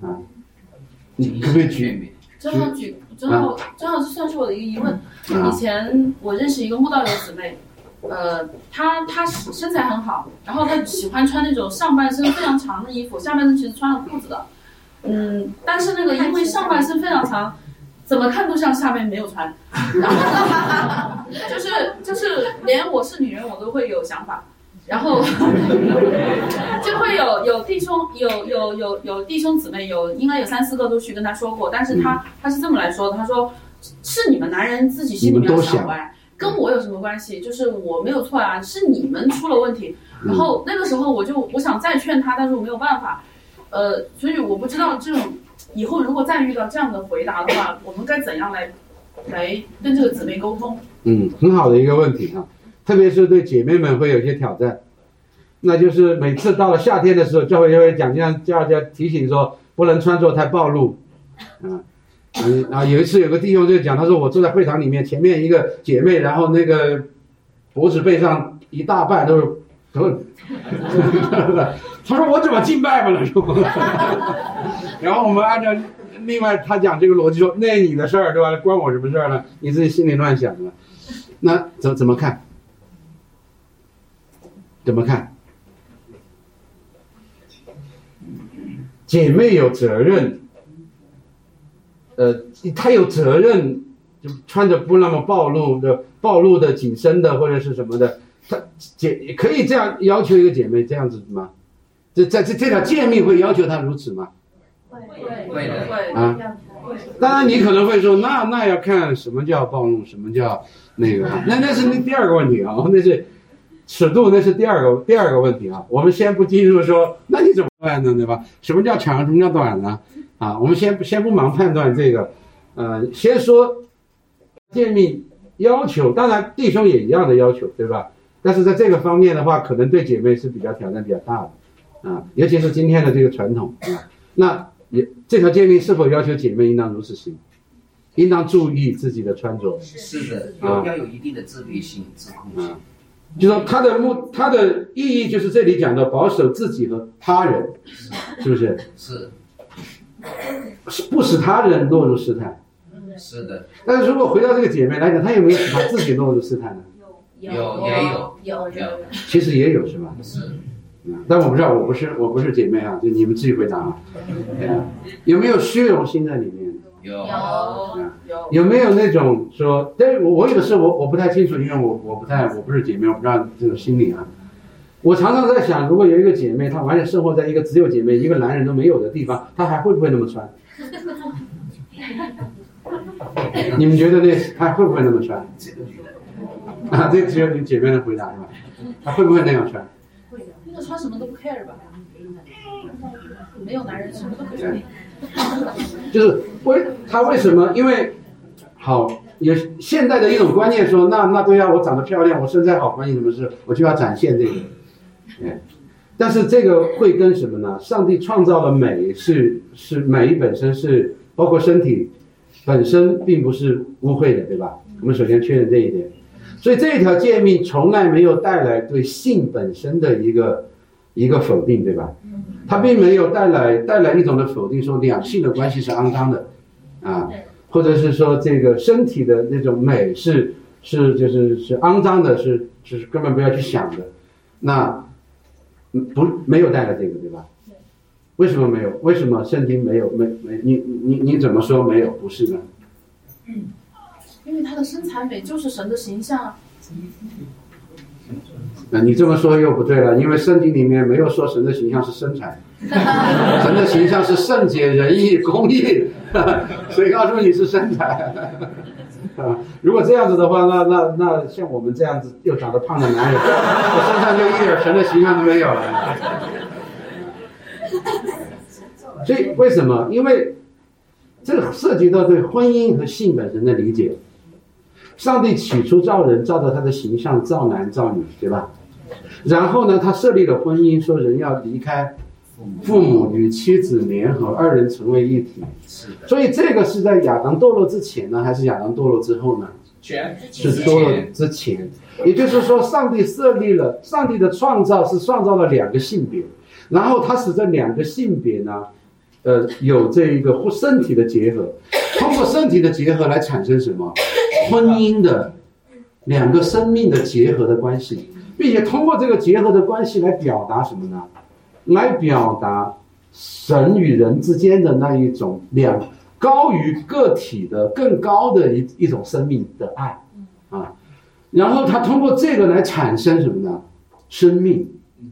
啊，你可不可以举？正好举，正好正好这算是我的一个疑问。以前我认识一个慕道友姊妹，呃，她她身材很好，然后她喜欢穿那种上半身非常长的衣服，下半身其实穿了裤子的。嗯，但是那个因为上半身非常长，怎么看都像下面没有穿，然后 就是就是连我是女人我都会有想法，然后 就会有有弟兄有有有有弟兄姊妹有应该有三四个都去跟他说过，但是他他是这么来说的，他说是你们男人自己心里面想歪，跟我有什么关系？就是我没有错啊，是你们出了问题。然后那个时候我就我想再劝他，但是我没有办法。呃，所以我不知道这种以后如果再遇到这样的回答的话，我们该怎样来来跟这个姊妹沟通？嗯，很好的一个问题啊，特别是对姐妹们会有一些挑战。那就是每次到了夏天的时候，教会就会讲这样叫大家提醒说，不能穿着太暴露。啊，嗯，然后有一次有个弟兄就讲，他说我坐在会场里面，前面一个姐妹，然后那个脖子背上一大半都是都。他说我怎么敬拜不了？然后我们按照另外他讲这个逻辑说，那你的事儿对吧？关我什么事儿呢？你自己心里乱想的。那怎怎么看？怎么看？姐妹有责任，呃，她有责任，就穿着不那么暴露的、暴露的紧身的或者是什么的，她姐可以这样要求一个姐妹这样子吗？这在这这条诫命会要求她如此吗？会会会啊！当然你可能会说，那那要看什么叫暴露，什么叫那个，那那是那第二个问题啊，那是尺度，那是第二个第二个问题啊。我们先不进入说，那你怎么办呢？对吧？什么叫长，什么叫短呢？啊，我们先先不忙判断这个，呃，先说诫命要求，当然弟兄也一样的要求，对吧？但是在这个方面的话，可能对姐妹是比较挑战比较大的。啊，尤其是今天的这个传统啊，那也这条诫命是否要求姐妹应当如此行？应当注意自己的穿着。是的，要要有一定的自律性、自控性。就说它的目，它的意义就是这里讲的保守自己和他人，是不是？是。不使他人落入试探。是的。但是如果回到这个姐妹来讲，她有没有使她自己落入试探呢？有，有，也有，有，有。其实也有，是吧？是。但我不知道，我不是我不是姐妹啊，就你们自己回答啊。有没有虚荣心在里面？有有有没有那种说？但是我我有的时候我我不太清楚，因为我我不太我不是姐妹，我不知道这种心理啊。我常常在想，如果有一个姐妹，她完全生活在一个只有姐妹一个男人都没有的地方，她还会不会那么穿？你们觉得那她会不会那么穿？啊，这只有你姐妹能回答是吧？她会不会那样穿？会的那个穿什么都不 care 吧？没有男人什么都不 care。就是为他为什么？因为好有现代的一种观念说，那那对呀，我长得漂亮，我身材好，关你什么事？我就要展现这个。哎，但是这个会跟什么呢？上帝创造的美是是美本身是包括身体本身并不是污秽的，对吧？我们首先确认这一点。所以这一条诫命从来没有带来对性本身的一个一个否定，对吧？它并没有带来带来一种的否定，说两性的关系是肮脏的，啊，或者是说这个身体的那种美是是就是是肮脏的，是是根本不要去想的。那不没有带来这个，对吧？为什么没有？为什么圣经没有没没你你你怎么说没有不是呢？嗯因为他的身材美就是神的形象。那你这么说又不对了，因为圣经里面没有说神的形象是身材，神的形象是圣洁、仁义、公义，所以告诉你是身材。啊，如果这样子的话，那那那像我们这样子又长得胖的男人，我身上就一点神的形象都没有了。所以为什么？因为这个涉及到对婚姻和性本身的理解。上帝起初造人，照着他的形象造男造女，对吧？然后呢，他设立了婚姻，说人要离开父母与妻子联合，二人成为一体。所以这个是在亚当堕落之前呢，还是亚当堕落之后呢？全是堕落之前。也就是说，上帝设立了，上帝的创造是创造了两个性别，然后他使这两个性别呢，呃，有这一个身体的结合，通过身体的结合来产生什么？婚姻的两个生命的结合的关系，并且通过这个结合的关系来表达什么呢？来表达神与人之间的那一种两高于个体的更高的一一种生命的爱啊。然后他通过这个来产生什么呢？生命，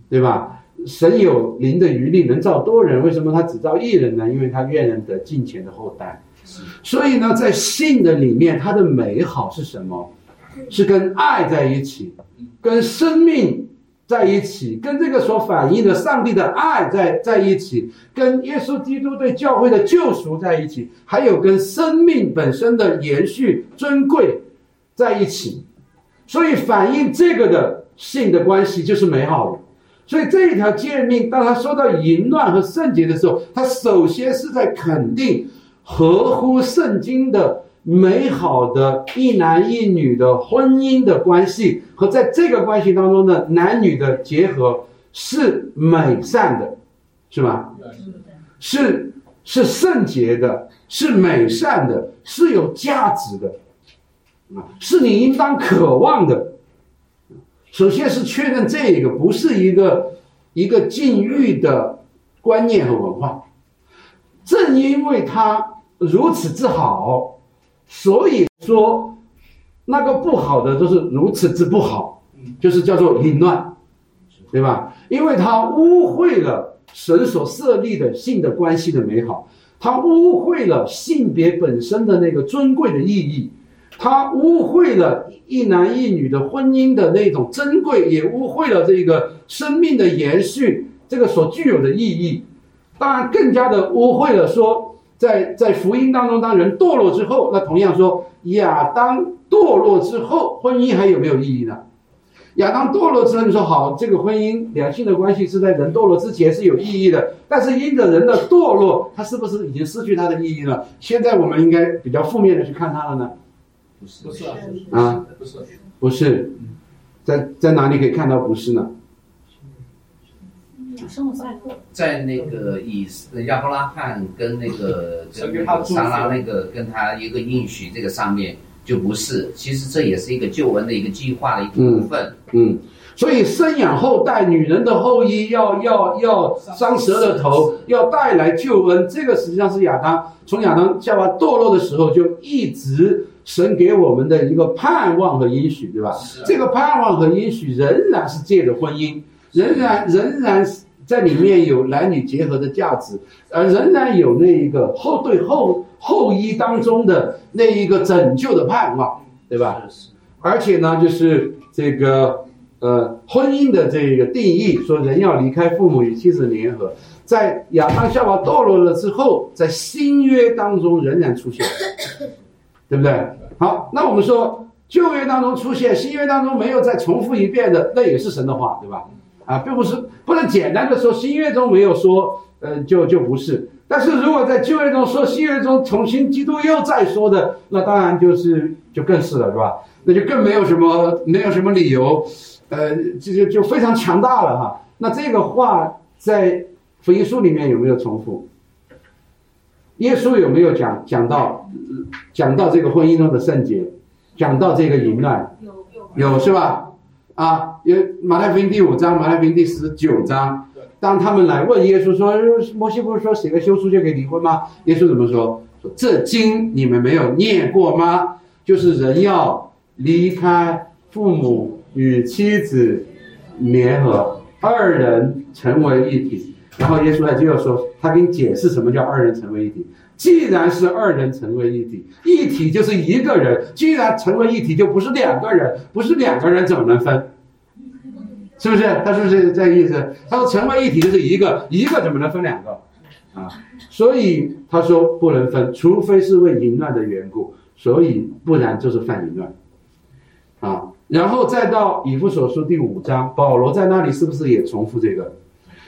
对吧？神有灵的余力，能造多人，为什么他只造一人呢？因为他愿人得近前的后代。所以呢，在性的里面，它的美好是什么？是跟爱在一起，跟生命在一起，跟这个所反映的上帝的爱在在一起，跟耶稣基督对教会的救赎在一起，还有跟生命本身的延续尊贵在一起。所以反映这个的性的关系就是美好的。所以这一条诫命，当他说到淫乱和圣洁的时候，他首先是在肯定。合乎圣经的美好的一男一女的婚姻的关系，和在这个关系当中的男女的结合是美善的，是吧？是是圣洁的，是美善的，是有价值的，啊，是你应当渴望的。首先是确认这个不是一个一个禁欲的观念和文化，正因为他。如此之好，所以说那个不好的都是如此之不好，就是叫做淫乱，对吧？因为他污秽了神所设立的性的关系的美好，他污秽了性别本身的那个尊贵的意义，他污秽了一男一女的婚姻的那种珍贵，也污秽了这个生命的延续这个所具有的意义，当然更加的污秽了说。在在福音当中，当人堕落之后，那同样说亚当堕落之后，婚姻还有没有意义呢？亚当堕落之后，你说好，这个婚姻两性的关系是在人堕落之前是有意义的，但是因着人的堕落，它是不是已经失去它的意义了？现在我们应该比较负面的去看它了呢？不是，不是啊，不是，不是，在在哪里可以看到不是呢？在那个以亚伯拉罕跟那个跟撒拉那个跟他一个应许这个上面就不是，其实这也是一个救恩的一个计划的一部分。嗯，所以生养后代，女人的后裔要要要伤蛇的头，要带来救恩。这个实际上是亚当从亚当夏娃堕落的时候就一直神给我们的一个盼望和应许，对吧？这个盼望和应许仍然是借着婚姻，仍然仍然。在里面有男女结合的价值，而仍然有那一个后对后后裔当中的那一个拯救的盼望，对吧？而且呢，就是这个呃婚姻的这个定义，说人要离开父母与妻子联合，在亚当夏娃堕落了之后，在新约当中仍然出现，对不对？好，那我们说旧约当中出现，新约当中没有再重复一遍的，那也是神的话，对吧？啊，并不是不能简单的说新约中没有说，呃，就就不是。但是如果在旧约中说，新约中重新基督又再说的，那当然就是就更是了，是吧？那就更没有什么没有什么理由，呃，这就就非常强大了哈。那这个话在福音书里面有没有重复？耶稣有没有讲讲到讲到这个婚姻中的圣洁，讲到这个淫乱？有有有是吧？啊，有马太福音第五章，马太福音第十九章。当他们来问耶稣说：“摩西不是说写个休书就可以离婚吗？”耶稣怎么说？说这经你们没有念过吗？就是人要离开父母与妻子联合，二人成为一体。然后耶稣还就要说，他给你解释什么叫二人成为一体。既然是二人成为一体，一体就是一个人。既然成为一体，就不是两个人，不是两个人怎么能分？是不是？他是不是这意思？他说成为一体就是一个，一个怎么能分两个？啊，所以他说不能分，除非是为淫乱的缘故，所以不然就是犯淫乱。啊，然后再到以弗所书第五章，保罗在那里是不是也重复这个？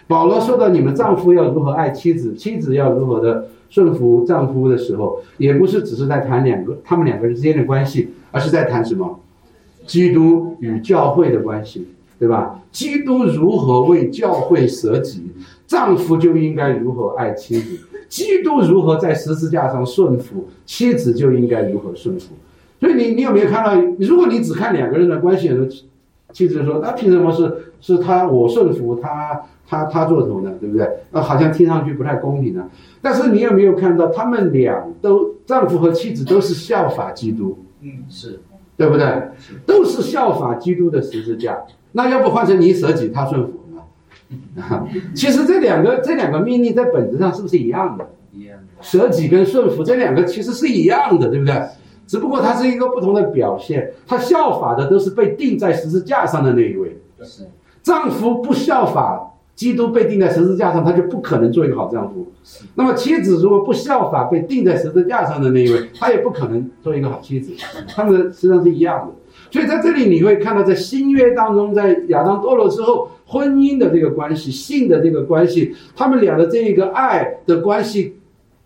保罗说到你们丈夫要如何爱妻子，妻子要如何的顺服丈夫的时候，也不是只是在谈两个他们两个人之间的关系，而是在谈什么？基督与教会的关系。对吧？基督如何为教会舍己，丈夫就应该如何爱妻子；基督如何在十字架上顺服，妻子就应该如何顺服。所以你你有没有看到？如果你只看两个人的关系，妻子说：“那凭什么是是他我顺服他，他他做主呢？对不对？那好像听上去不太公平呢。但是你有没有看到，他们俩都丈夫和妻子都是效法基督？嗯，是对不对？都是效法基督的十字架。那要不换成你舍己，他顺服呢？其实这两个这两个命令在本质上是不是一样的？一样的。舍己跟顺服这两个其实是一样的，对不对？只不过它是一个不同的表现。他效法的都是被钉在十字架上的那一位。是。丈夫不效法基督被钉在十字架上，他就不可能做一个好丈夫。那么妻子如果不效法被钉在十字架上的那一位，她也不可能做一个好妻子。他们实际上是一样的。所以在这里你会看到，在新约当中，在亚当堕落之后，婚姻的这个关系、性的这个关系，他们俩的这一个爱的关系，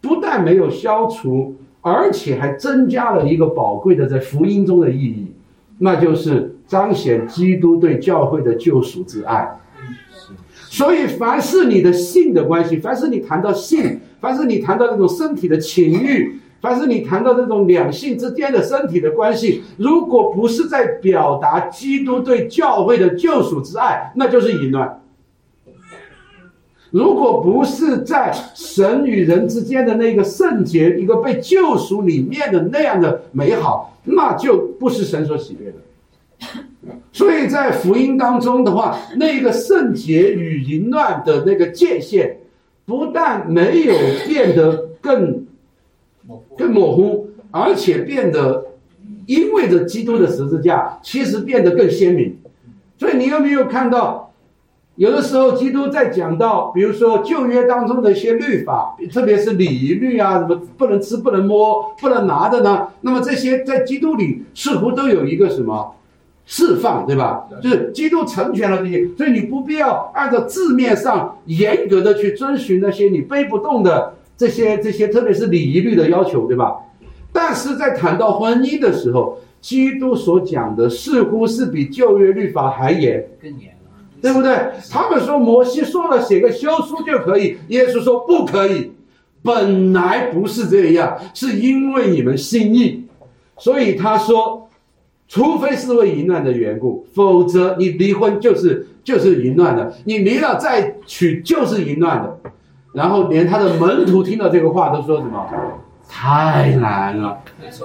不但没有消除，而且还增加了一个宝贵的在福音中的意义，那就是彰显基督对教会的救赎之爱。所以，凡是你的性的关系，凡是你谈到性，凡是你谈到这种身体的情欲。凡是你谈到这种两性之间的身体的关系，如果不是在表达基督对教会的救赎之爱，那就是淫乱；如果不是在神与人之间的那个圣洁、一个被救赎里面的那样的美好，那就不是神所喜悦的。所以在福音当中的话，那个圣洁与淫乱的那个界限，不但没有变得更。更模糊，而且变得，因为着基督的十字架，其实变得更鲜明。所以你有没有看到，有的时候基督在讲到，比如说旧约当中的一些律法，特别是礼仪律啊，什么不能吃、不能摸、不能拿的呢？那么这些在基督里似乎都有一个什么释放，对吧？就是基督成全了这些，所以你不必要按照字面上严格的去遵循那些你背不动的。这些这些，特别是礼仪律的要求，对吧？但是在谈到婚姻的时候，基督所讲的似乎是比旧约律法还严，更严了，对不对？他们说摩西说了写个休书就可以，耶稣说不可以，本来不是这样，是因为你们心意，所以他说，除非是为淫乱的缘故，否则你离婚就是就是淫乱的，你离了再娶就是淫乱的。然后连他的门徒听到这个话都说什么？太难了，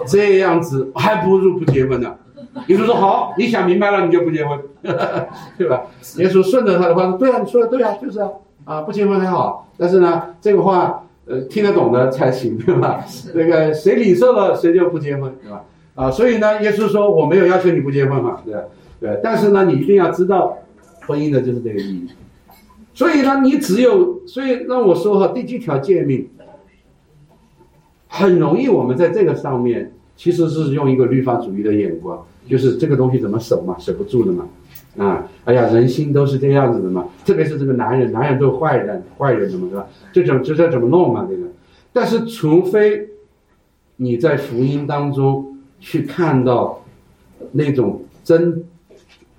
这样子还不如不结婚呢。耶稣说好，你想明白了你就不结婚，对吧？耶稣顺着他的话说，对啊，你说的对啊，就是啊，啊不结婚还好，但是呢这个话呃听得懂的才行，对吧？那个谁领受了谁就不结婚，对吧？啊，所以呢耶稣说我没有要求你不结婚嘛，对对，但是呢你一定要知道婚姻的就是这个意义。所以呢，你只有所以让我说哈，第七条诫命很容易，我们在这个上面其实是用一个律法主义的眼光，就是这个东西怎么守嘛，守不住的嘛，啊，哎呀，人心都是这样子的嘛，特别是这个男人，男人都是坏人，坏人的嘛，是吧？这种这这怎么弄嘛？这个，但是除非你在福音当中去看到那种贞，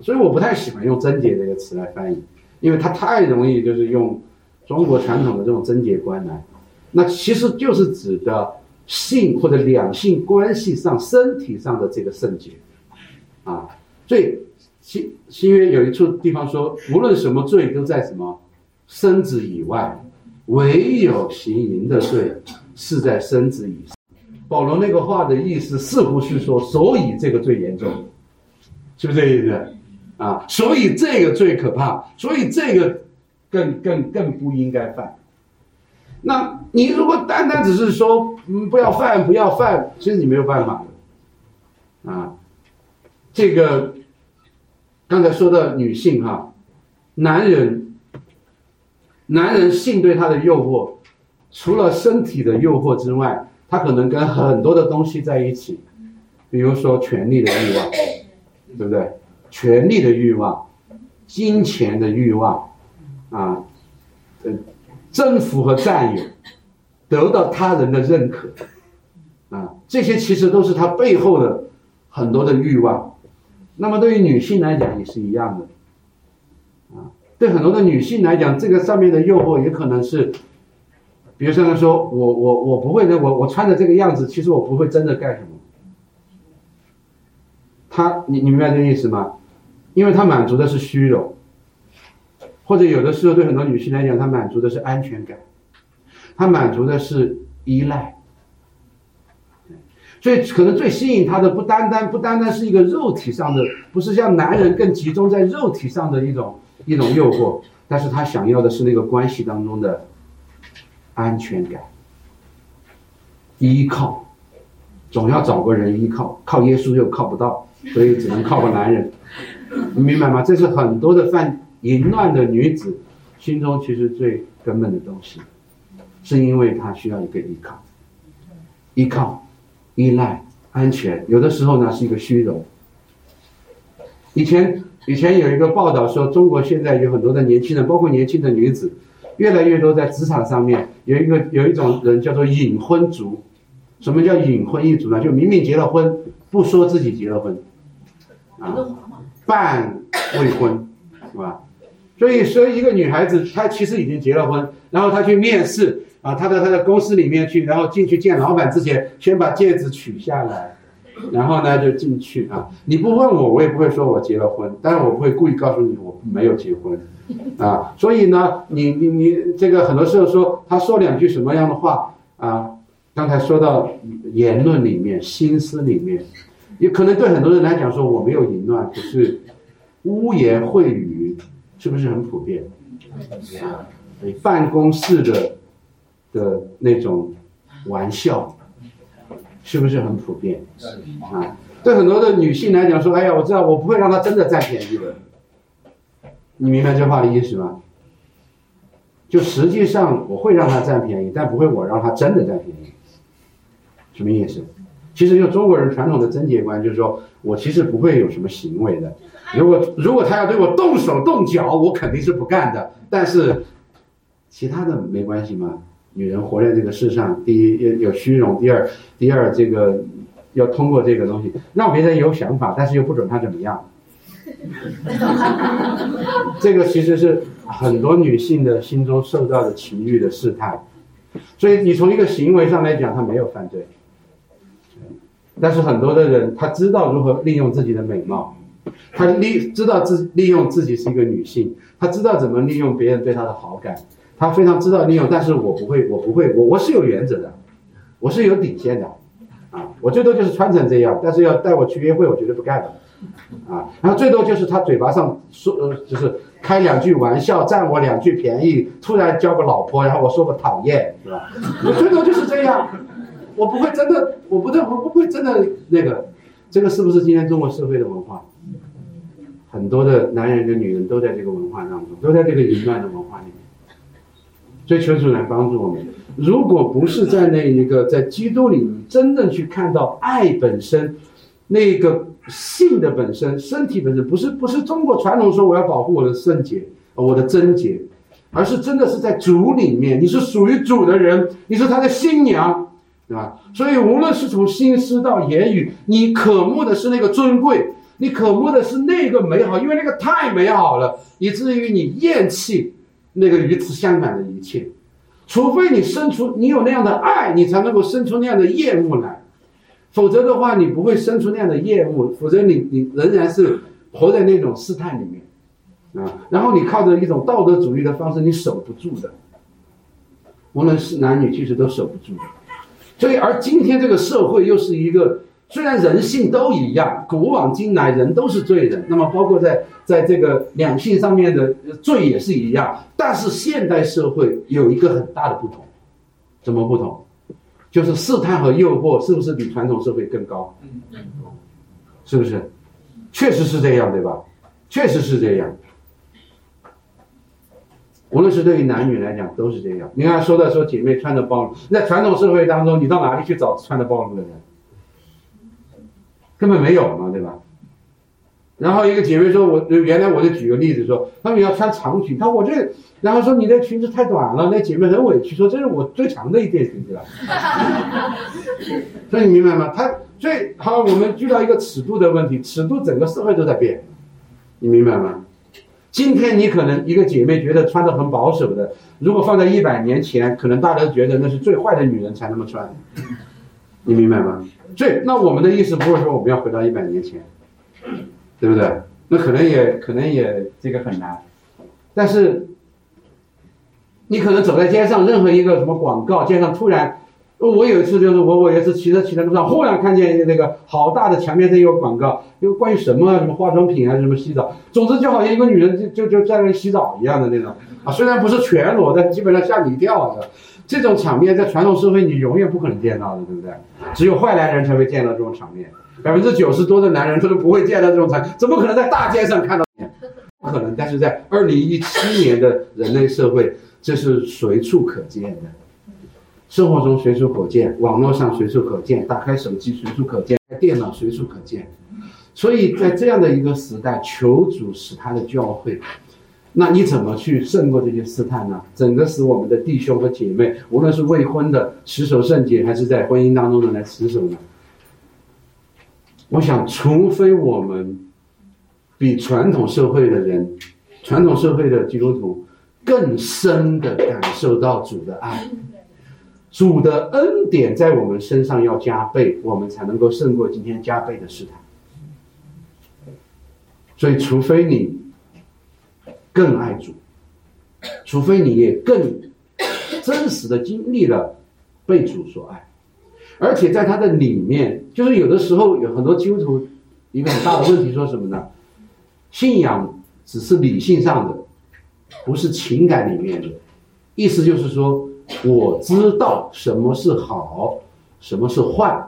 所以我不太喜欢用贞洁这个词来翻译，因为它太容易就是用中国传统的这种贞洁观来，那其实就是指的性或者两性关系上、身体上的这个圣洁，啊，所以。新新约有一处地方说，无论什么罪都在什么身子以外，唯有行淫的罪是在身子以上。保罗那个话的意思似乎是说，所以这个最严重，是不是这意思？啊，所以这个最可怕，所以这个更更更不应该犯。那你如果单单只是说，嗯，不要犯，不要犯，其实你没有办法，啊，这个。刚才说的女性哈，男人，男人性对他的诱惑，除了身体的诱惑之外，他可能跟很多的东西在一起，比如说权力的欲望，对不对？权力的欲望，金钱的欲望，啊，呃，征服和占有，得到他人的认可，啊，这些其实都是他背后的很多的欲望。那么对于女性来讲也是一样的，啊，对很多的女性来讲，这个上面的诱惑也可能是，比如像他说我我我不会的，我我穿的这个样子，其实我不会真的干什么。他你你明白这意思吗？因为他满足的是虚荣，或者有的时候对很多女性来讲，她满足的是安全感，她满足的是依赖。所以可能最吸引她的不单单不单单是一个肉体上的，不是像男人更集中在肉体上的一种一种诱惑，但是他想要的是那个关系当中的安全感、依靠，总要找个人依靠，靠耶稣又靠不到，所以只能靠个男人，你明白吗？这是很多的犯淫乱的女子心中其实最根本的东西，是因为她需要一个依靠，依靠。依赖、安全，有的时候呢是一个虚荣。以前以前有一个报道说，中国现在有很多的年轻人，包括年轻的女子，越来越多在职场上面有一个有一种人叫做隐婚族。什么叫隐婚一族呢？就明明结了婚，不说自己结了婚，啊，半未婚，是吧？所以说一个女孩子她其实已经结了婚，然后她去面试。啊，她到她的公司里面去，然后进去见老板之前，先把戒指取下来，然后呢就进去啊。你不问我，我也不会说我结了婚，但是我不会故意告诉你我没有结婚，啊。所以呢，你你你这个很多时候说他说两句什么样的话啊？刚才说到言论里面、心思里面，也可能对很多人来讲说我没有淫乱，可是污言秽语是不是很普遍？办公室的。的那种玩笑，是不是很普遍？啊，对很多的女性来讲，说：“哎呀，我知道，我不会让他真的占便宜的。”你明白这话的意思吗？就实际上我会让他占便宜，但不会我让他真的占便宜。什么意思？其实就中国人传统的贞洁观，就是说我其实不会有什么行为的。如果如果他要对我动手动脚，我肯定是不干的。但是其他的没关系嘛？女人活在这个世上，第一有有虚荣，第二，第二这个要通过这个东西让别人有想法，但是又不准他怎么样。这个其实是很多女性的心中受到的情欲的试探，所以你从一个行为上来讲，她没有犯罪，但是很多的人他知道如何利用自己的美貌，他利知道自利用自己是一个女性，他知道怎么利用别人对他的好感。他非常知道利用，但是我不会，我不会，我我是有原则的，我是有底线的，啊，我最多就是穿成这样，但是要带我去约会，我绝对不干的，啊，然后最多就是他嘴巴上说，呃，就是开两句玩笑，占我两句便宜，突然交个老婆，然后我说个讨厌，是吧？我最多就是这样，我不会真的，我不对，我不会真的那个，这个是不是今天中国社会的文化？很多的男人跟女人都在这个文化当中，都在这个淫乱的文化里面。追求主来帮助我们。如果不是在那一个在基督里你真正去看到爱本身，那个性的本身，身体本身，不是不是中国传统说我要保护我的圣洁，我的贞洁，而是真的是在主里面，你是属于主的人，你是他的新娘，对吧？所以无论是从心思到言语，你渴慕的是那个尊贵，你渴慕的是那个美好，因为那个太美好了，以至于你厌弃那个与此相反的一切。除非你生出你有那样的爱，你才能够生出那样的厌恶来，否则的话，你不会生出那样的厌恶，否则你你仍然是活在那种试探里面，啊，然后你靠着一种道德主义的方式，你守不住的，无论是男女，其实都守不住的。所以，而今天这个社会又是一个。虽然人性都一样，古往今来人都是罪人，那么包括在在这个两性上面的罪也是一样，但是现代社会有一个很大的不同，怎么不同？就是试探和诱惑是不是比传统社会更高？是不是？确实是这样，对吧？确实是这样。无论是对于男女来讲都是这样。你看说到说姐妹穿的暴露，在传统社会当中，你到哪里去找穿的暴露的人？根本没有嘛，对吧？然后一个姐妹说：“我原来我就举个例子说，他们要穿长裙，他我这，然后说你的裙子太短了，那姐妹很委屈说这是我最长的一件裙子了。所以你明白吗？他最好我们遇到一个尺度的问题，尺度整个社会都在变，你明白吗？今天你可能一个姐妹觉得穿的很保守的，如果放在一百年前，可能大家都觉得那是最坏的女人才那么穿，你明白吗？”对，那我们的意思不是说我们要回到一百年前，对不对？那可能也可能也这个很难，但是你可能走在街上，任何一个什么广告，街上突然，我有一次就是我我也是骑车骑在路上，忽然看见那个好大的墙面上有广告，有关于什么什么化妆品啊，什么洗澡，总之就好像一个女人就就就在那洗澡一样的那种啊，虽然不是全裸，但基本上吓你一跳的。这种场面在传统社会你永远不可能见到的，对不对？只有坏男人才会见到这种场面，百分之九十多的男人他都不会见到这种场，怎么可能在大街上看到？不可能。但是在二零一七年的人类社会，这是随处可见的，生活中随处可见，网络上随处可见，打开手机随处可见，电脑随处可见。所以在这样的一个时代，求主使他的教会。那你怎么去胜过这些试探呢？整个使我们的弟兄和姐妹，无论是未婚的持守圣洁，还是在婚姻当中的来持守呢？我想，除非我们比传统社会的人、传统社会的基督徒更深的感受到主的爱，主的恩典在我们身上要加倍，我们才能够胜过今天加倍的试探。所以，除非你。更爱主，除非你也更真实的经历了被主所爱，而且在他的里面，就是有的时候有很多基督徒一个很大的问题，说什么呢？信仰只是理性上的，不是情感里面的。意思就是说，我知道什么是好，什么是坏，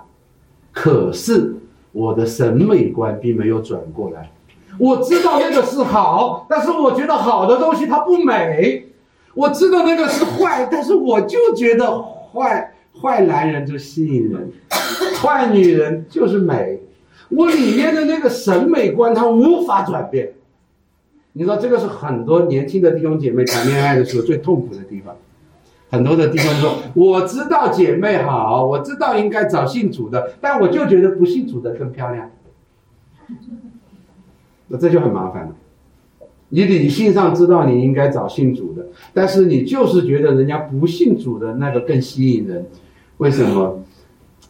可是我的审美观并没有转过来。我知道那个是好，但是我觉得好的东西它不美。我知道那个是坏，但是我就觉得坏坏男人就吸引人，坏女人就是美。我里面的那个审美观它无法转变。你说这个是很多年轻的弟兄姐妹谈恋爱的时候最痛苦的地方。很多的弟兄说：“我知道姐妹好，我知道应该找信主的，但我就觉得不信主的更漂亮。”那这就很麻烦了。你理性上知道你应该找信主的，但是你就是觉得人家不信主的那个更吸引人，为什么？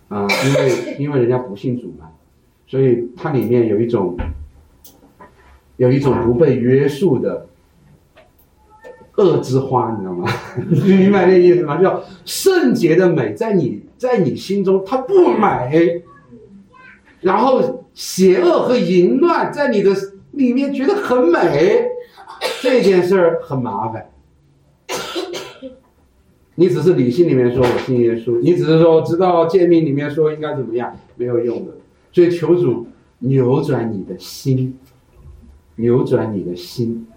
啊，因为因为人家不信主嘛，所以它里面有一种有一种不被约束的恶之花，你知道吗？你明白这意思吗？叫圣洁的美，在你在你心中它不美，然后。邪恶和淫乱在你的里面觉得很美，这件事儿很麻烦。你只是理性里面说我信耶稣，你只是说知道诫命里面说应该怎么样，没有用的。所以求主扭转你的心，扭转你的心。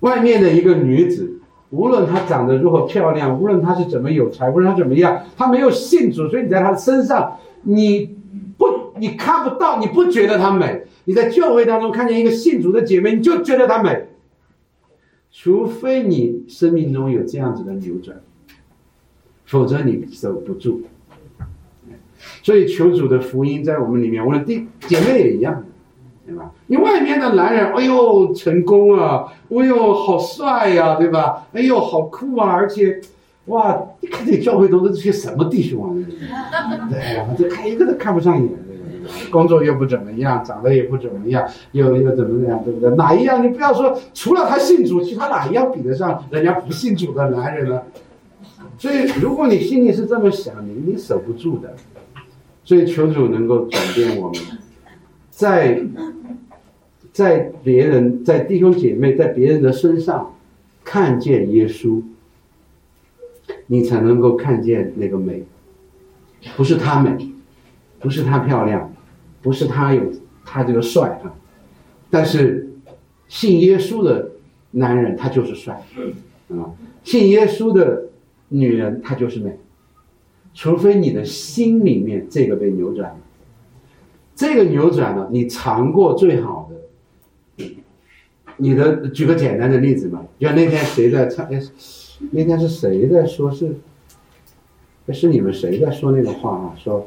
外面的一个女子，无论她长得如何漂亮，无论她是怎么有才，无论她怎么样，她没有信主，所以你在她身上，你。你看不到，你不觉得她美。你在教会当中看见一个信主的姐妹，你就觉得她美。除非你生命中有这样子的扭转，否则你守不住。所以求主的福音在我们里面，我的弟姐妹也一样，对吧？你外面的男人，哎呦成功啊，哎呦好帅呀，对吧？哎呦好酷啊，而且，哇，你看这教会都是这些什么弟兄啊？对呀，这看一个都看不上眼，工作又不怎么样，长得也不怎么样，又又怎么怎样，对不对？哪一样？你不要说，除了他信主，其他哪一样比得上人家不信主的男人呢？所以，如果你心里是这么想，你你守不住的。所以求主能够转变我们，在在别人、在弟兄姐妹、在别人的身上看见耶稣，你才能够看见那个美。不是他美，不是他漂亮，不是他有他这个帅啊，但是信耶稣的男人他就是帅，啊，信耶稣的女人她就是美。除非你的心里面这个被扭转了，这个扭转了，你尝过最好的。你的举个简单的例子嘛，就那天谁在唱？哎，那天是谁在说？是，是你们谁在说那个话啊？说，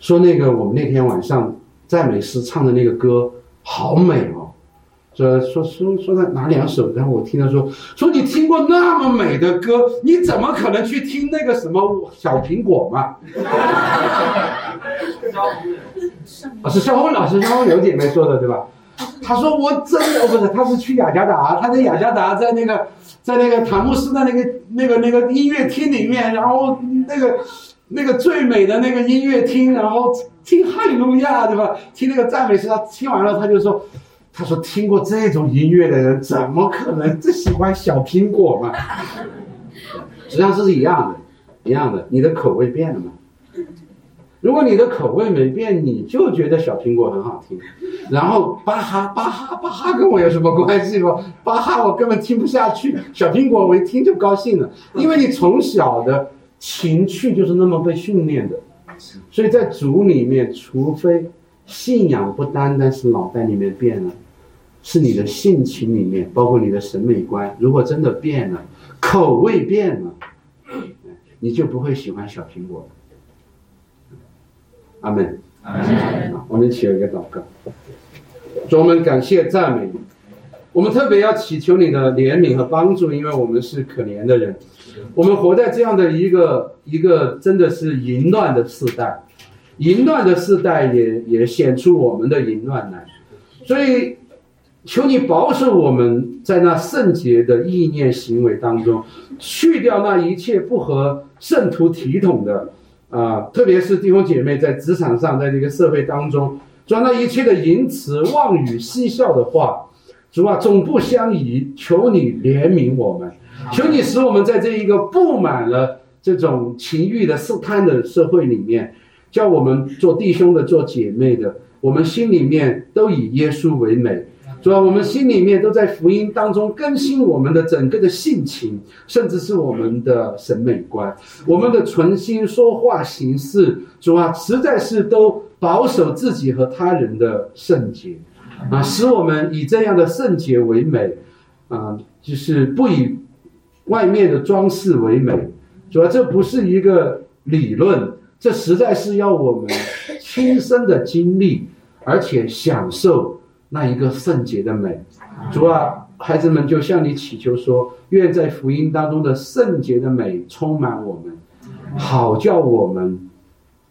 说那个我们那天晚上赞美诗唱的那个歌好美哦。说说说说他拿两首，然后我听他说说你听过那么美的歌，你怎么可能去听那个什么小苹果嘛？啊，是肖峰老师，肖峰刘姐妹说的对吧？他说我真的不是，他是去雅加达，他在雅加达在那个在那个塔木斯的那个那个那个音乐厅里面，然后那个那个最美的那个音乐厅，然后听哈利路亚对吧？听那个赞美诗，他听完了他就说。他说：“听过这种音乐的人，怎么可能只喜欢小苹果嘛？实际上这是一样的，一样的。你的口味变了嘛？如果你的口味没变，你就觉得小苹果很好听。然后巴哈巴哈巴哈跟我有什么关系吗？巴哈我根本听不下去，小苹果我一听就高兴了，因为你从小的情趣就是那么被训练的。所以在主里面，除非信仰不单单是脑袋里面变了。”是你的性情里面，包括你的审美观，如果真的变了，口味变了，你就不会喜欢小苹果。阿门。我们一起了一个祷告，主我们感谢赞美你，我们特别要祈求你的怜悯和帮助，因为我们是可怜的人，我们活在这样的一个一个真的是淫乱的时代，淫乱的时代也也显出我们的淫乱来，所以。求你保守我们在那圣洁的意念行为当中，去掉那一切不合圣徒体统的啊，特别是弟兄姐妹在职场上，在这个社会当中，主那一切的淫词妄语嬉笑的话，主啊，总不相宜。求你怜悯我们，求你使我们在这一个布满了这种情欲的试探的社会里面，叫我们做弟兄的、做姐妹的，我们心里面都以耶稣为美。主要我们心里面都在福音当中更新我们的整个的性情，甚至是我们的审美观，我们的存心说话行事，主啊，实在是都保守自己和他人的圣洁，啊，使我们以这样的圣洁为美，啊，就是不以外面的装饰为美。主要这不是一个理论，这实在是要我们亲身的经历，而且享受。那一个圣洁的美，主啊，孩子们就向你祈求说：愿在福音当中的圣洁的美充满我们，好叫我们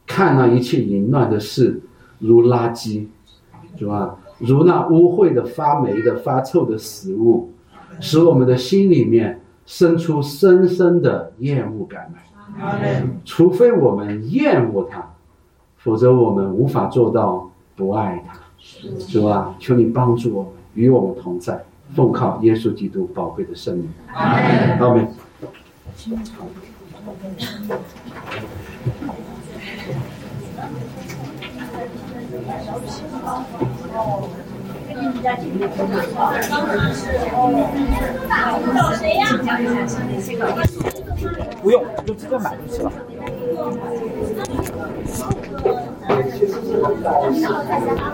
看那一切淫乱的事如垃圾，主啊，如那污秽的、发霉的、发臭的食物，使我们的心里面生出深深的厌恶感来。除非我们厌恶他，否则我们无法做到不爱他。主啊，求你帮助我们，与我们同在，奉靠耶稣基督宝贵的圣名。阿门。不用，就直接买就行了。